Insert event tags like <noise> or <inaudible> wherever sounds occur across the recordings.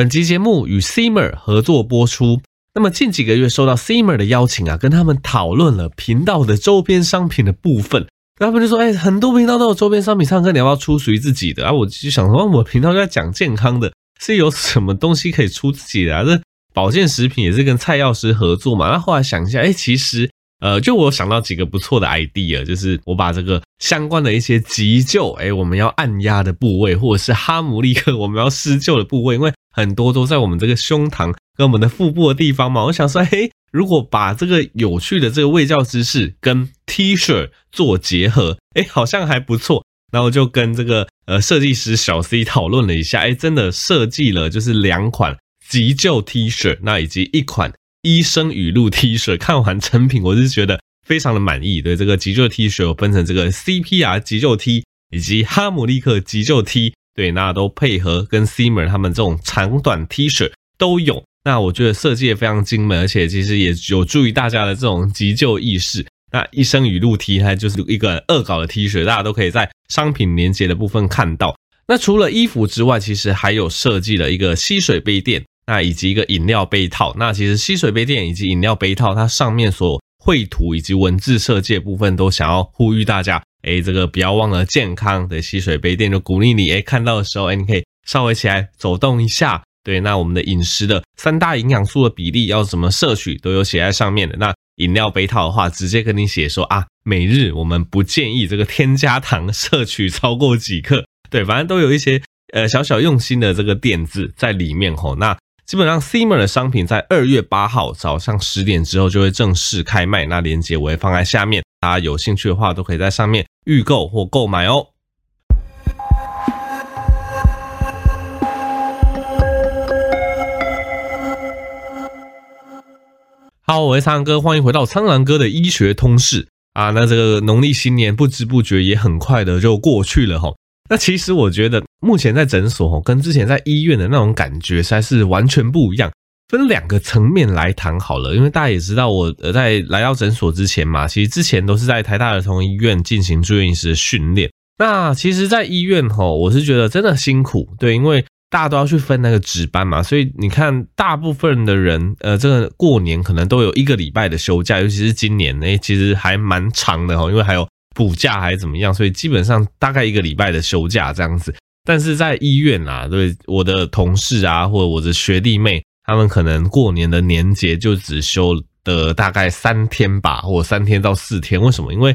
本集节目与 Simmer 合作播出。那么近几个月收到 Simmer 的邀请啊，跟他们讨论了频道的周边商品的部分。他们就说：“哎，很多频道都有周边商品，唱歌你要不要出属于自己的？”啊，我就想说，我频道在讲健康的，是有什么东西可以出自己的啊？这保健食品也是跟蔡药师合作嘛。那后来想一下，哎，其实。呃，就我想到几个不错的 idea，就是我把这个相关的一些急救，哎，我们要按压的部位，或者是哈姆立克我们要施救的部位，因为很多都在我们这个胸膛跟我们的腹部的地方嘛。我想说，嘿，如果把这个有趣的这个卫教知识跟 T 恤做结合，哎，好像还不错。然后就跟这个呃设计师小 C 讨论了一下，哎，真的设计了就是两款急救 T 恤，那以及一款。医生语录 T 恤，看完成品我是觉得非常的满意。对，这个急救 T 恤我分成这个 CPR 急救 T 以及哈姆立克急救 T，对，那都配合跟 Simmer 他们这种长短 T 恤都有。那我觉得设计也非常精美，而且其实也有助于大家的这种急救意识。那医生语录 T 它就是一个恶搞的 T 恤，大家都可以在商品连接的部分看到。那除了衣服之外，其实还有设计了一个吸水杯垫。那以及一个饮料杯套，那其实吸水杯垫以及饮料杯套，它上面所绘图以及文字设计的部分，都想要呼吁大家，哎，这个不要忘了健康的吸水杯垫，就鼓励你，哎，看到的时候，哎，你可以稍微起来走动一下。对，那我们的饮食的三大营养素的比例要怎么摄取，都有写在上面的。那饮料杯套的话，直接跟你写说啊，每日我们不建议这个添加糖摄取超过几克。对，反正都有一些呃小小用心的这个垫子在里面吼。那基本上，Simmer 的商品在二月八号早上十点之后就会正式开卖，那链接我会放在下面，大家有兴趣的话都可以在上面预购或购买哦。好，我是苍狼哥，欢迎回到苍狼哥的医学通识啊。那这个农历新年不知不觉也很快的就过去了哈。那其实我觉得，目前在诊所跟之前在医院的那种感觉，实在是完全不一样。分两个层面来谈好了，因为大家也知道，我呃在来到诊所之前嘛，其实之前都是在台大儿童医院进行住院医师的训练。那其实，在医院吼，我是觉得真的辛苦，对，因为大家都要去分那个值班嘛，所以你看，大部分的人，呃，这个过年可能都有一个礼拜的休假，尤其是今年，诶，其实还蛮长的吼，因为还有。补假还是怎么样，所以基本上大概一个礼拜的休假这样子。但是在医院啊，对我的同事啊，或者我的学弟妹，他们可能过年的年节就只休的大概三天吧，或三天到四天。为什么？因为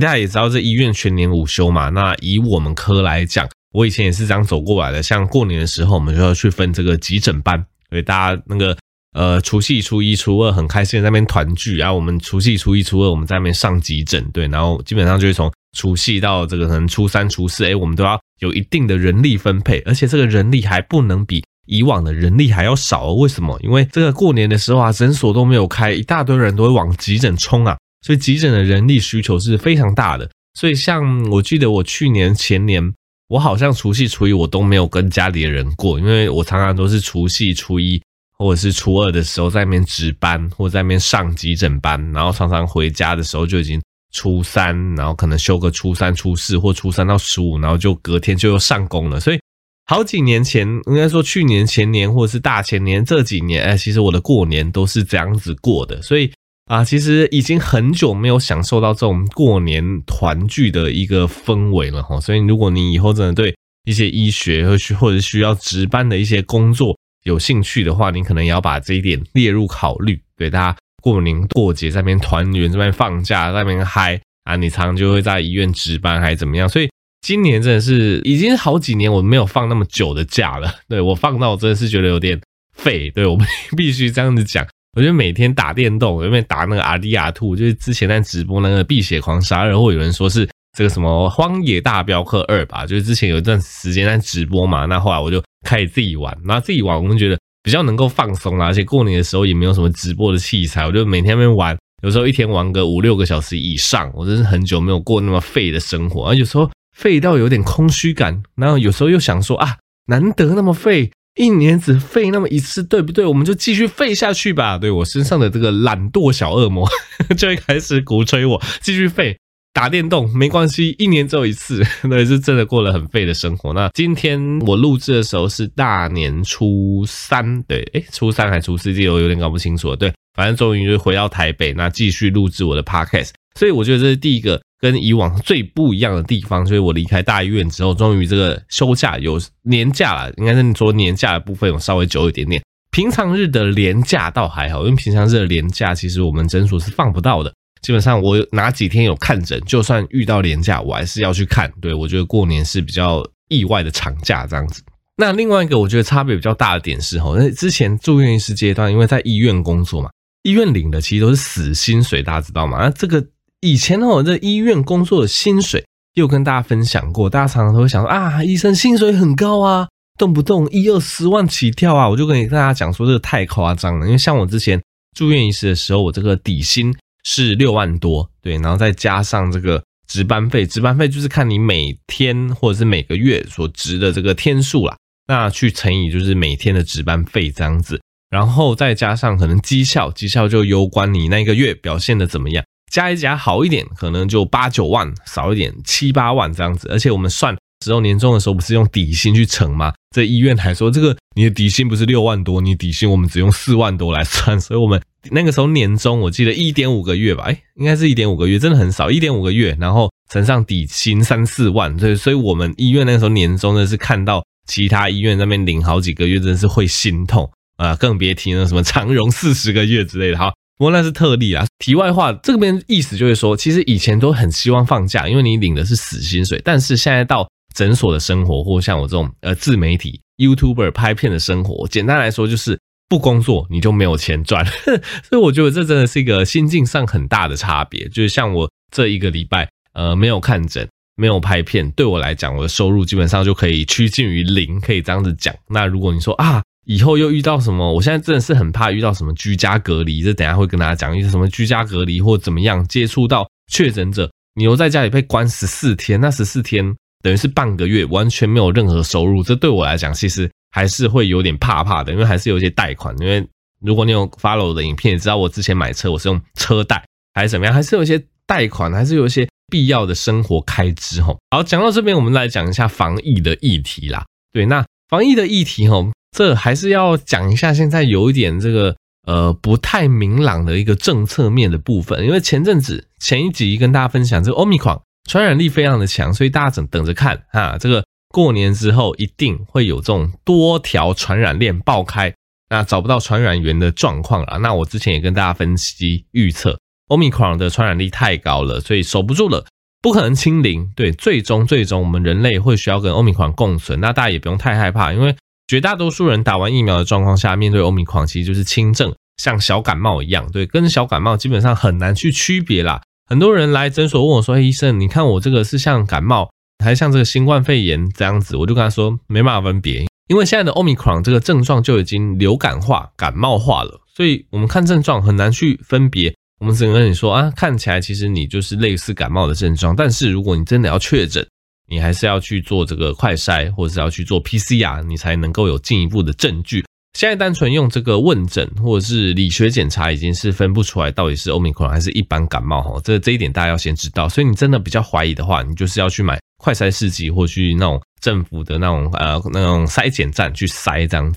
大家也知道这医院全年无休嘛。那以我们科来讲，我以前也是这样走过来的。像过年的时候，我们就要去分这个急诊班，所以大家那个。呃，除夕、初一、初二很开心在那边团聚，然后我们除夕、初一、初二我们在那边上急诊，对，然后基本上就是从除夕到这个可能初三、初四，哎，我们都要有一定的人力分配，而且这个人力还不能比以往的人力还要少。为什么？因为这个过年的时候啊，诊所都没有开，一大堆人都会往急诊冲啊，所以急诊的人力需求是非常大的。所以像我记得我去年、前年，我好像除夕、初一我都没有跟家里的人过，因为我常常都是除夕、初一。或者是初二的时候在那边值班，或者在那边上急诊班，然后常常回家的时候就已经初三，然后可能休个初三、初四或初三到十五，然后就隔天就又上工了。所以好几年前，应该说去年、前年或者是大前年这几年，哎，其实我的过年都是这样子过的。所以啊，其实已经很久没有享受到这种过年团聚的一个氛围了哈。所以如果你以后真的对一些医学或或者需要值班的一些工作，有兴趣的话，你可能也要把这一点列入考虑。对，大家过年过节在那边团圆，这边放假，在那边嗨啊，你常常就会在医院值班还是怎么样？所以今年真的是已经好几年我没有放那么久的假了。对，我放到我真的是觉得有点废。对，我必须这样子讲。我觉得每天打电动，因为打那个阿迪亚兔就是之前在直播那个《碧血狂杀二》，或有人说是。这个什么《荒野大镖客二》吧，就是之前有一段时间在直播嘛，那后来我就开始自己玩，那自己玩我们觉得比较能够放松啦，而且过年的时候也没有什么直播的器材，我就每天在那玩，有时候一天玩个五六个小时以上，我真是很久没有过那么废的生活，而有时候废到有点空虚感，然后有时候又想说啊，难得那么废，一年只废那么一次，对不对？我们就继续废下去吧。对，我身上的这个懒惰小恶魔 <laughs> 就会开始鼓吹我继续废。打电动没关系，一年只有一次，<laughs> 那也，是真的过了很废的生活。那今天我录制的时候是大年初三，对，诶，初三还初四，这我有点搞不清楚了。对，反正终于就回到台北，那继续录制我的 podcast。所以我觉得这是第一个跟以往最不一样的地方。所以我离开大医院之后，终于这个休假有年假了，应该是说年假的部分有稍微久一点点。平常日的连假倒还好，因为平常日的连假其实我们诊所是放不到的。基本上我哪几天有看诊，就算遇到年假，我还是要去看。对，我觉得过年是比较意外的长假这样子。那另外一个我觉得差别比较大的点是哈，那之前住院医师阶段，因为在医院工作嘛，医院领的其实都是死薪水，大家知道吗？那这个以前呢，我在医院工作的薪水，又跟大家分享过，大家常常都会想说啊，医生薪水很高啊，动不动一二十万起跳啊，我就跟大家讲说这个太夸张了，因为像我之前住院医师的时候，我这个底薪。是六万多，对，然后再加上这个值班费，值班费就是看你每天或者是每个月所值的这个天数啦，那去乘以就是每天的值班费这样子，然后再加上可能绩效，绩效就攸关你那个月表现的怎么样，加一加好一点，可能就八九万，少一点七八万这样子，而且我们算。时候年终的时候不是用底薪去乘吗？这医院还说这个你的底薪不是六万多，你底薪我们只用四万多来算，所以我们那个时候年终我记得一点五个月吧，哎，应该是一点五个月，真的很少，一点五个月，然后乘上底薪三四万，所以所以我们医院那个时候年终呢是看到其他医院那边领好几个月，真的是会心痛啊，更别提那什么长荣四十个月之类的哈。不过那是特例啊。题外话，这边意思就是说，其实以前都很希望放假，因为你领的是死薪水，但是现在到诊所的生活，或像我这种呃自媒体 YouTuber 拍片的生活，简单来说就是不工作你就没有钱赚，<laughs> 所以我觉得这真的是一个心境上很大的差别。就是像我这一个礼拜呃没有看诊，没有拍片，对我来讲，我的收入基本上就可以趋近于零，可以这样子讲。那如果你说啊，以后又遇到什么，我现在真的是很怕遇到什么居家隔离，这等下会跟大家讲，一些什么居家隔离或怎么样接触到确诊者，你又在家里被关十四天，那十四天。等于是半个月完全没有任何收入，这对我来讲其实还是会有点怕怕的，因为还是有一些贷款。因为如果你有 follow 我的影片，也知道我之前买车我是用车贷还是怎么样，还是有一些贷款，还是有一些必要的生活开支吼。好，讲到这边，我们来讲一下防疫的议题啦。对，那防疫的议题吼，这还是要讲一下，现在有一点这个呃不太明朗的一个政策面的部分，因为前阵子前一集跟大家分享这个 Omicron。传染力非常的强，所以大家等等着看哈，这个过年之后一定会有这种多条传染链爆开，那找不到传染源的状况了。那我之前也跟大家分析预测，Omicron 的传染力太高了，所以守不住了，不可能清零。对，最终最终我们人类会需要跟 Omicron 共存。那大家也不用太害怕，因为绝大多数人打完疫苗的状况下，面对 Omicron 其实就是轻症，像小感冒一样，对，跟小感冒基本上很难去区别啦。很多人来诊所问我说：“医生，你看我这个是像感冒，还像这个新冠肺炎这样子？”我就跟他说：“没办法分别，因为现在的 Omicron 这个症状就已经流感化、感冒化了，所以我们看症状很难去分别。我们只能跟你说啊，看起来其实你就是类似感冒的症状，但是如果你真的要确诊，你还是要去做这个快筛，或者是要去做 PCR，你才能够有进一步的证据。”现在单纯用这个问诊或者是理学检查，已经是分不出来到底是 Omicron 还是一般感冒哈。这这一点大家要先知道。所以你真的比较怀疑的话，你就是要去买快筛试剂，或去那种政府的那种呃那种筛检站去筛这样。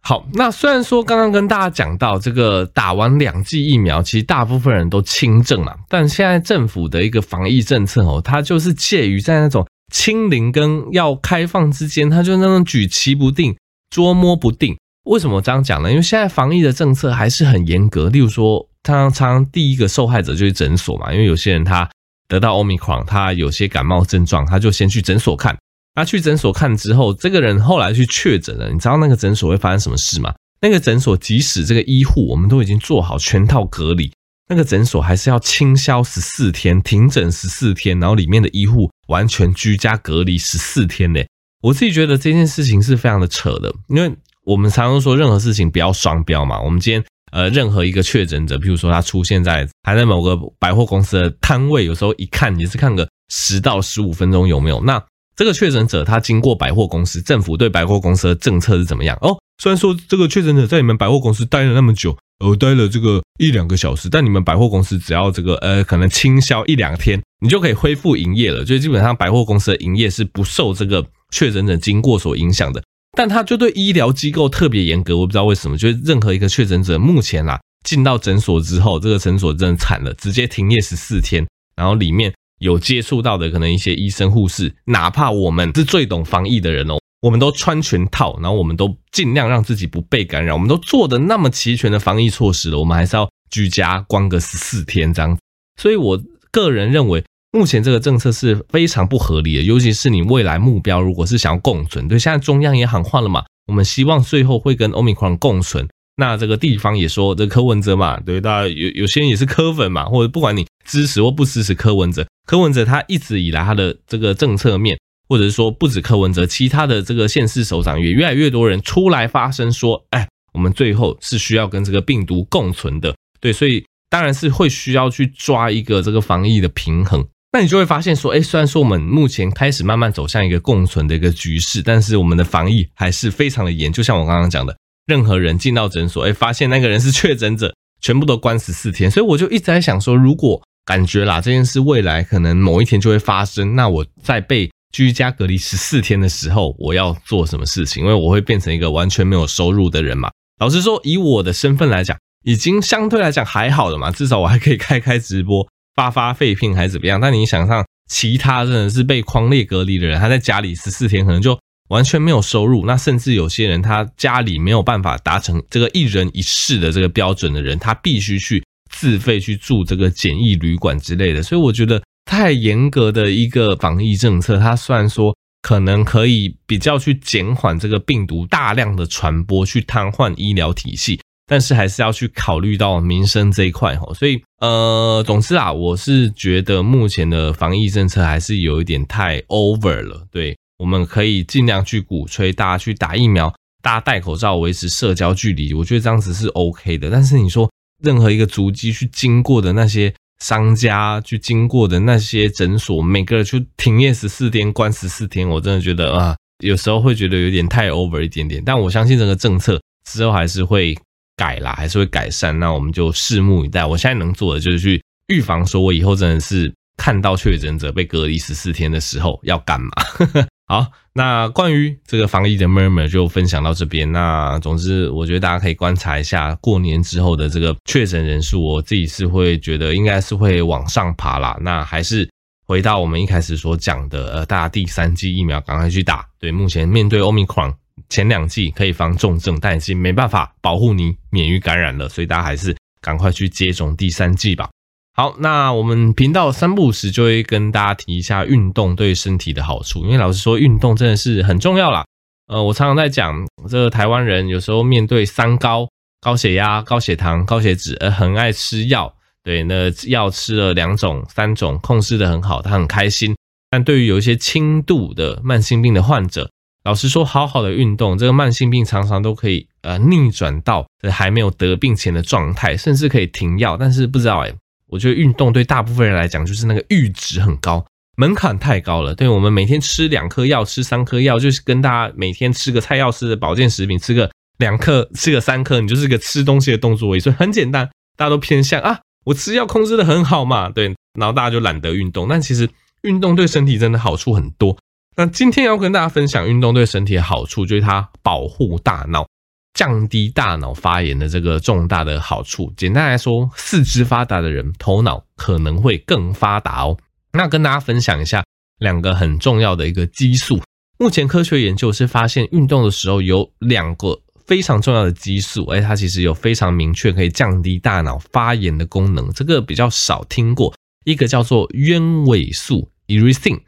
好，那虽然说刚刚跟大家讲到这个打完两剂疫苗，其实大部分人都轻症嘛，但现在政府的一个防疫政策哦，它就是介于在那种清零跟要开放之间，它就那种举棋不定、捉摸不定。为什么这样讲呢？因为现在防疫的政策还是很严格。例如说，常常第一个受害者就是诊所嘛，因为有些人他得到 Omicron，他有些感冒症状，他就先去诊所看。那去诊所看之后，这个人后来去确诊了，你知道那个诊所会发生什么事吗？那个诊所即使这个医护我们都已经做好全套隔离，那个诊所还是要清消十四天，停诊十四天，然后里面的医护完全居家隔离十四天呢。我自己觉得这件事情是非常的扯的，因为。我们常常说任何事情不要双标嘛。我们今天呃，任何一个确诊者，譬如说他出现在还在某个百货公司的摊位，有时候一看也是看个十到十五分钟有没有。那这个确诊者他经过百货公司，政府对百货公司的政策是怎么样？哦，虽然说这个确诊者在你们百货公司待了那么久，呃，待了这个一两个小时，但你们百货公司只要这个呃，可能清消一两天，你就可以恢复营业了。就基本上百货公司的营业是不受这个确诊者经过所影响的。但他就对医疗机构特别严格，我不知道为什么，就是任何一个确诊者目前啦进到诊所之后，这个诊所真的惨了，直接停业十四天，然后里面有接触到的可能一些医生护士，哪怕我们是最懂防疫的人哦。我们都穿全套，然后我们都尽量让自己不被感染。我们都做的那么齐全的防疫措施了，我们还是要居家关个十四天这样。所以我个人认为，目前这个政策是非常不合理的。尤其是你未来目标如果是想要共存，对，现在中央也喊话了嘛，我们希望最后会跟 Omicron 共存。那这个地方也说，这柯文哲嘛，对，大家有有些人也是柯粉嘛，或者不管你支持或不支持柯文哲，柯文哲他一直以来他的这个政策面。或者是说，不止柯文哲，其他的这个县市首长也越来越多人出来发声说，哎，我们最后是需要跟这个病毒共存的，对，所以当然是会需要去抓一个这个防疫的平衡。那你就会发现说，哎，虽然说我们目前开始慢慢走向一个共存的一个局势，但是我们的防疫还是非常的严。就像我刚刚讲的，任何人进到诊所，哎，发现那个人是确诊者，全部都关十四天。所以我就一直在想说，如果感觉啦，这件事未来可能某一天就会发生，那我在被。居家隔离十四天的时候，我要做什么事情？因为我会变成一个完全没有收入的人嘛。老实说，以我的身份来讲，已经相对来讲还好了嘛。至少我还可以开开直播，发发废品还是怎么样。但你想象其他真的是被框列隔离的人，他在家里十四天可能就完全没有收入。那甚至有些人他家里没有办法达成这个一人一室的这个标准的人，他必须去自费去住这个简易旅馆之类的。所以我觉得。太严格的一个防疫政策，它虽然说可能可以比较去减缓这个病毒大量的传播，去瘫痪医疗体系，但是还是要去考虑到民生这一块哈。所以呃，总之啊，我是觉得目前的防疫政策还是有一点太 over 了。对，我们可以尽量去鼓吹大家去打疫苗，大家戴口罩，维持社交距离，我觉得这样子是 OK 的。但是你说任何一个足迹去经过的那些。商家去经过的那些诊所，每个人去停业十四天，关十四天，我真的觉得啊，有时候会觉得有点太 over 一点点。但我相信这个政策之后还是会改啦，还是会改善。那我们就拭目以待。我现在能做的就是去预防，说我以后真的是看到确诊者被隔离十四天的时候要干嘛。<laughs> 好，那关于这个防疫的 murmur 就分享到这边。那总之，我觉得大家可以观察一下过年之后的这个确诊人数，我自己是会觉得应该是会往上爬啦。那还是回到我们一开始所讲的，呃，大家第三剂疫苗赶快去打。对，目前面对 Omicron，前两剂可以防重症，但已经没办法保护你免于感染了，所以大家还是赶快去接种第三剂吧。好，那我们频道三不五时就会跟大家提一下运动对身体的好处，因为老实说，运动真的是很重要啦。呃，我常常在讲，这个台湾人有时候面对三高，高血压、高血糖、高血脂，呃，很爱吃药。对，那药吃了两种、三种，控制的很好，他很开心。但对于有一些轻度的慢性病的患者，老实说，好好的运动，这个慢性病常常都可以呃逆转到还没有得病前的状态，甚至可以停药。但是不知道哎。我觉得运动对大部分人来讲，就是那个阈值很高，门槛太高了。对，我们每天吃两颗药，吃三颗药，就是跟大家每天吃个蔡药师的保健食品，吃个两颗，吃个三颗，你就是个吃东西的动作而已。所以很简单，大家都偏向啊，我吃药控制的很好嘛，对，然后大家就懒得运动。但其实运动对身体真的好处很多。那今天要跟大家分享运动对身体的好处，就是它保护大脑。降低大脑发炎的这个重大的好处，简单来说，四肢发达的人头脑可能会更发达哦。那跟大家分享一下两个很重要的一个激素。目前科学研究是发现，运动的时候有两个非常重要的激素，哎，它其实有非常明确可以降低大脑发炎的功能。这个比较少听过，一个叫做鸢尾素 （Irisin）。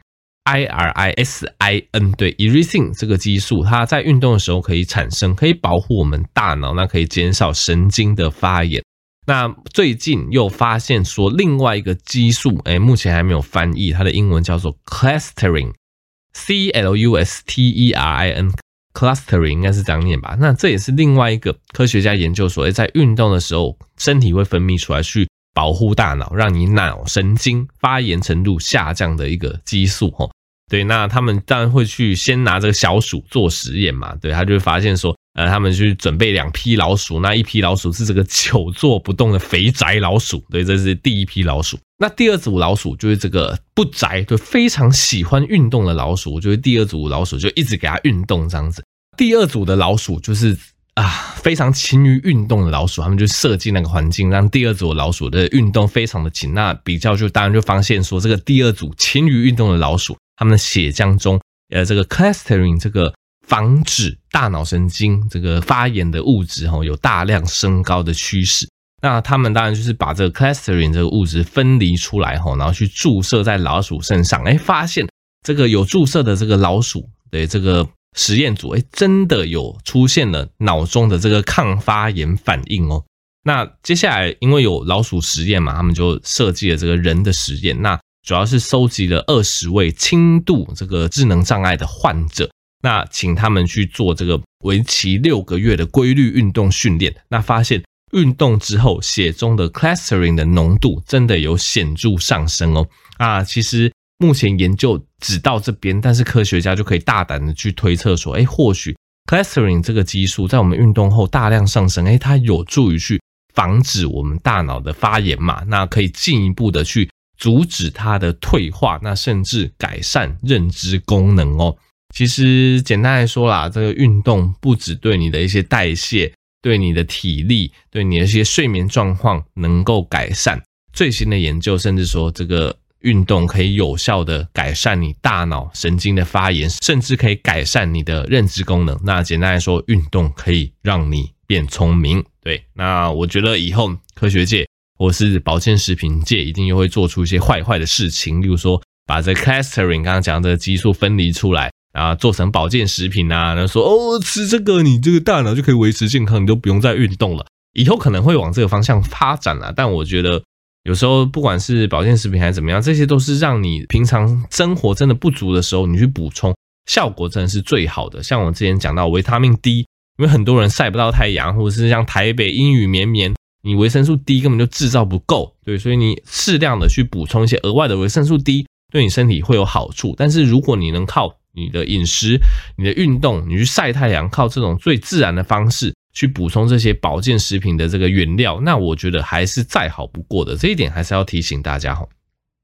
I R I S I N 对 e r i s i n 这个激素，它在运动的时候可以产生，可以保护我们大脑，那可以减少神经的发炎。那最近又发现说，另外一个激素，哎，目前还没有翻译，它的英文叫做 clustering，C L U S T E R I N，clustering 应该是这样念吧？那这也是另外一个科学家研究所，在运动的时候，身体会分泌出来去。保护大脑，让你脑神经发炎程度下降的一个激素，哦，对，那他们当然会去先拿这个小鼠做实验嘛，对，他就会发现说，呃，他们去准备两批老鼠，那一批老鼠是这个久坐不动的肥宅老鼠，对，这是第一批老鼠。那第二组老鼠就是这个不宅，就非常喜欢运动的老鼠，就是第二组老鼠就一直给它运动这样子。第二组的老鼠就是啊，非常勤于运动的老鼠，他们就设计那个环境，让第二组老鼠的运动非常的勤。那比较就当然就发现说，这个第二组勤于运动的老鼠，他们的血浆中，呃，这个 clustering 这个。防止大脑神经这个发炎的物质哈，有大量升高的趋势。那他们当然就是把这个 clustering 这个物质分离出来哈，然后去注射在老鼠身上，哎，发现这个有注射的这个老鼠，对这个实验组，哎，真的有出现了脑中的这个抗发炎反应哦。那接下来因为有老鼠实验嘛，他们就设计了这个人的实验。那主要是收集了二十位轻度这个智能障碍的患者。那请他们去做这个为期六个月的规律运动训练，那发现运动之后血中的 clustering 的浓度真的有显著上升哦。啊，其实目前研究只到这边，但是科学家就可以大胆的去推测说，哎，或许 clustering 这个激素在我们运动后大量上升，哎，它有助于去防止我们大脑的发炎嘛，那可以进一步的去阻止它的退化，那甚至改善认知功能哦。其实简单来说啦，这个运动不只对你的一些代谢、对你的体力、对你的一些睡眠状况能够改善。最新的研究甚至说，这个运动可以有效的改善你大脑神经的发炎，甚至可以改善你的认知功能。那简单来说，运动可以让你变聪明。对，那我觉得以后科学界或是保健食品界一定又会做出一些坏坏的事情，例如说把这 clustering 刚刚讲的激素分离出来。啊，做成保健食品啊，然后说哦，吃这个你这个大脑就可以维持健康，你都不用再运动了。以后可能会往这个方向发展了，但我觉得有时候不管是保健食品还是怎么样，这些都是让你平常生活真的不足的时候，你去补充，效果真的是最好的。像我之前讲到维他命 D，因为很多人晒不到太阳，或者是像台北阴雨绵绵，你维生素 D 根本就制造不够，对，所以你适量的去补充一些额外的维生素 D，对你身体会有好处。但是如果你能靠你的饮食、你的运动、你去晒太阳，靠这种最自然的方式去补充这些保健食品的这个原料，那我觉得还是再好不过的。这一点还是要提醒大家哈。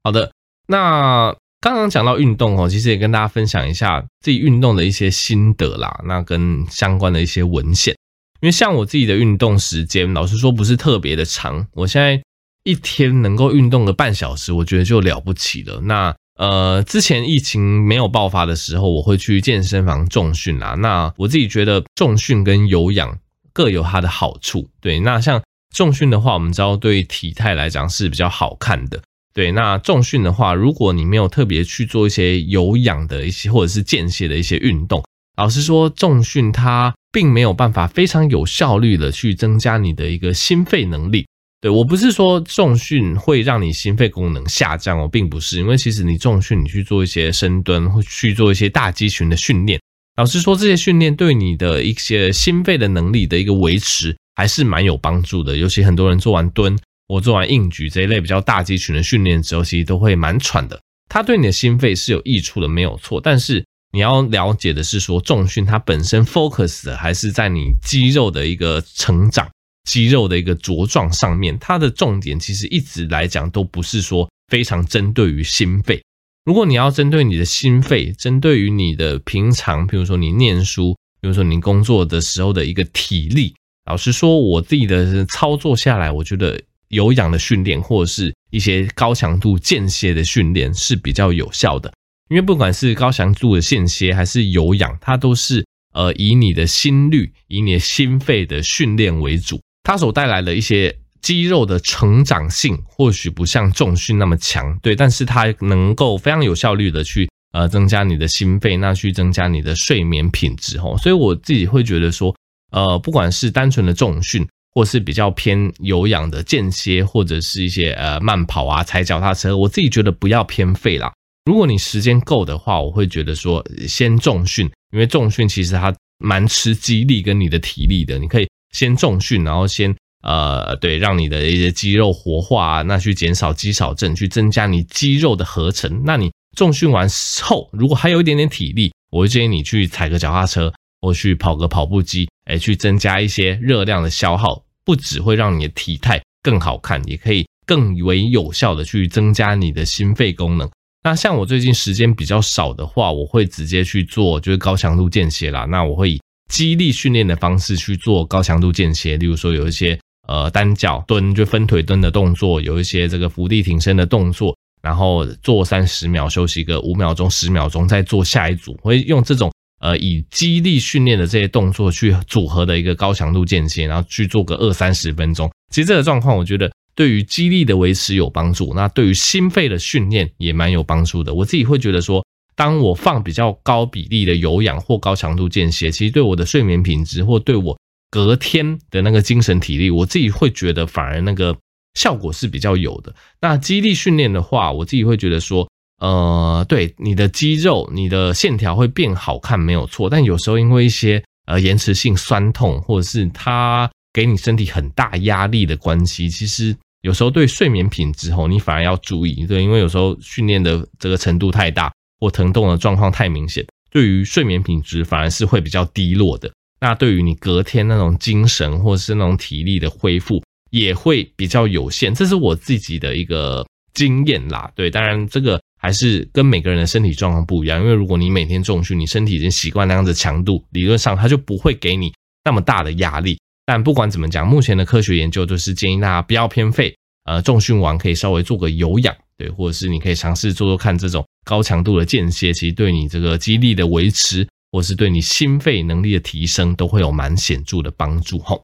好的，那刚刚讲到运动哦，其实也跟大家分享一下自己运动的一些心得啦。那跟相关的一些文献，因为像我自己的运动时间，老实说不是特别的长。我现在一天能够运动个半小时，我觉得就了不起了。那呃，之前疫情没有爆发的时候，我会去健身房重训啦。那我自己觉得重训跟有氧各有它的好处。对，那像重训的话，我们知道对体态来讲是比较好看的。对，那重训的话，如果你没有特别去做一些有氧的一些或者是间歇的一些运动，老实说，重训它并没有办法非常有效率的去增加你的一个心肺能力。对，我不是说重训会让你心肺功能下降哦，并不是，因为其实你重训，你去做一些深蹲，或去做一些大肌群的训练，老实说，这些训练对你的一些心肺的能力的一个维持还是蛮有帮助的。尤其很多人做完蹲，我做完硬举这一类比较大肌群的训练之后，其实都会蛮喘的。它对你的心肺是有益处的，没有错。但是你要了解的是说，重训它本身 focus 的还是在你肌肉的一个成长。肌肉的一个茁壮上面，它的重点其实一直来讲都不是说非常针对于心肺。如果你要针对你的心肺，针对于你的平常，比如说你念书，比如说你工作的时候的一个体力，老实说，我自己的操作下来，我觉得有氧的训练或者是一些高强度间歇的训练是比较有效的。因为不管是高强度的间歇还是有氧，它都是呃以你的心率、以你的心肺的训练为主。它所带来的一些肌肉的成长性，或许不像重训那么强，对，但是它能够非常有效率的去呃增加你的心肺，那去增加你的睡眠品质吼，所以我自己会觉得说，呃，不管是单纯的重训，或是比较偏有氧的间歇，或者是一些呃慢跑啊、踩脚踏车，我自己觉得不要偏废啦。如果你时间够的话，我会觉得说先重训，因为重训其实它蛮吃肌力跟你的体力的，你可以。先重训，然后先呃，对，让你的一些肌肉活化啊，那去减少肌少症，去增加你肌肉的合成。那你重训完后，如果还有一点点体力，我会建议你去踩个脚踏车，或去跑个跑步机，诶去增加一些热量的消耗，不只会让你的体态更好看，也可以更为有效的去增加你的心肺功能。那像我最近时间比较少的话，我会直接去做就是高强度间歇啦。那我会以肌力训练的方式去做高强度间歇，例如说有一些呃单脚蹲就分腿蹲的动作，有一些这个伏地挺身的动作，然后做三十秒休息个五秒钟十秒钟，再做下一组。会用这种呃以肌力训练的这些动作去组合的一个高强度间歇，然后去做个二三十分钟。其实这个状况我觉得对于肌力的维持有帮助，那对于心肺的训练也蛮有帮助的。我自己会觉得说。当我放比较高比例的有氧或高强度间歇，其实对我的睡眠品质或对我隔天的那个精神体力，我自己会觉得反而那个效果是比较有的。那肌力训练的话，我自己会觉得说，呃，对你的肌肉、你的线条会变好看没有错，但有时候因为一些呃延迟性酸痛，或者是它给你身体很大压力的关系，其实有时候对睡眠品质吼，你反而要注意，对，因为有时候训练的这个程度太大。或疼痛的状况太明显，对于睡眠品质反而是会比较低落的。那对于你隔天那种精神或者是那种体力的恢复，也会比较有限。这是我自己的一个经验啦。对，当然这个还是跟每个人的身体状况不一样。因为如果你每天重训，你身体已经习惯那样子强度，理论上它就不会给你那么大的压力。但不管怎么讲，目前的科学研究就是建议大家不要偏废。呃，重训完可以稍微做个有氧，对，或者是你可以尝试做做看这种。高强度的间歇，其实对你这个肌力的维持，或是对你心肺能力的提升，都会有蛮显著的帮助吼。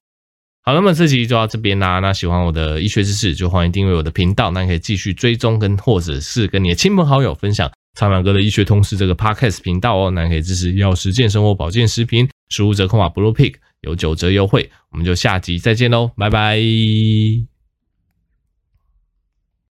好，那么这集就到这边啦。那喜欢我的医学知识，就欢迎订阅我的频道。那你可以继续追踪跟或者是跟你的亲朋好友分享苍蓝鸽的医学通识这个 Podcast 频道哦。那你可以支持药实践生活保健食品，输入折扣码 Blue Pig 有九折优惠。我们就下集再见喽，拜拜。